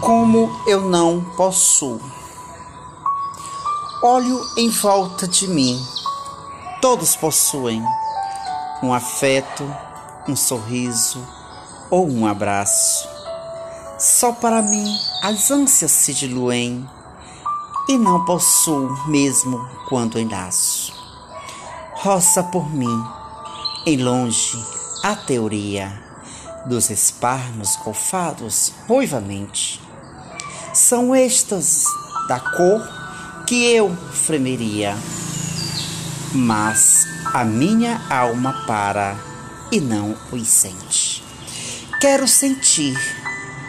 como eu não possuo. Olho em volta de mim, todos possuem um afeto, um sorriso ou um abraço. Só para mim as ânsias se diluem e não possuo mesmo quando enlaço. Roça por mim, em longe, a teoria dos esparnos golfados ruivamente. São estas da cor que eu fremeria, mas a minha alma para e não os sente. Quero sentir,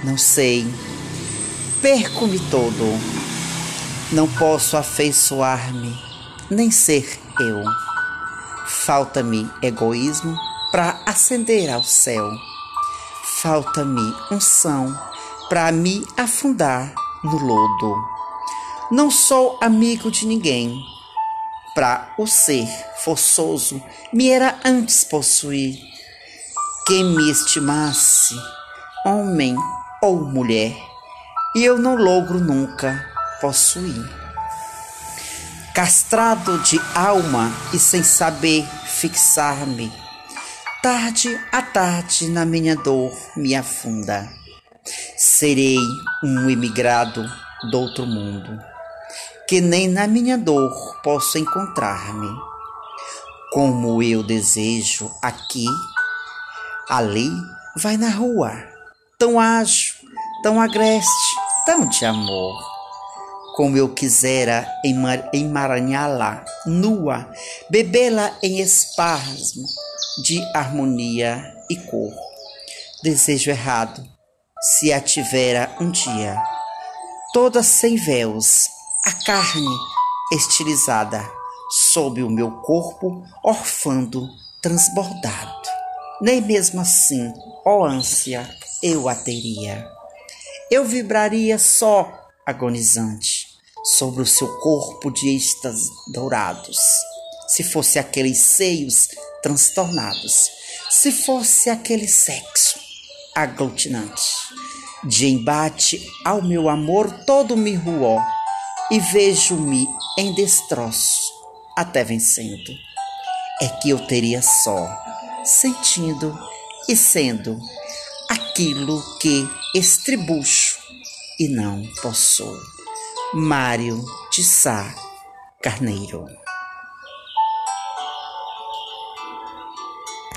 não sei, perco-me todo, não posso afeiçoar-me, nem ser eu. Falta-me egoísmo para ascender ao céu. Falta-me unção para me afundar no lodo. Não sou amigo de ninguém. Para o ser forçoso me era antes possuir. Quem me estimasse, homem ou mulher, e eu não logro nunca possuir. Castrado de alma e sem saber fixar-me, tarde a tarde na minha dor me afunda. Serei um emigrado do outro mundo, que nem na minha dor posso encontrar-me. Como eu desejo aqui, ali, vai na rua, tão ágil, tão agreste, tão de amor. Como eu quisera emaranhá-la nua, bebê-la em espasmo de harmonia e cor. Desejo errado, se a tivera um dia, toda sem véus, a carne estilizada, sob o meu corpo orfando, transbordado. Nem mesmo assim, ó ânsia, eu a teria. Eu vibraria só, agonizante, sobre o seu corpo de êxtase dourados. Se fosse aqueles seios transtornados, se fosse aquele sexo aglutinante, de embate ao meu amor todo me ruó, e vejo-me em destroço, até vencendo. É que eu teria só, sentindo e sendo aquilo que estribucho e não possuo. Mário de Sá Carneiro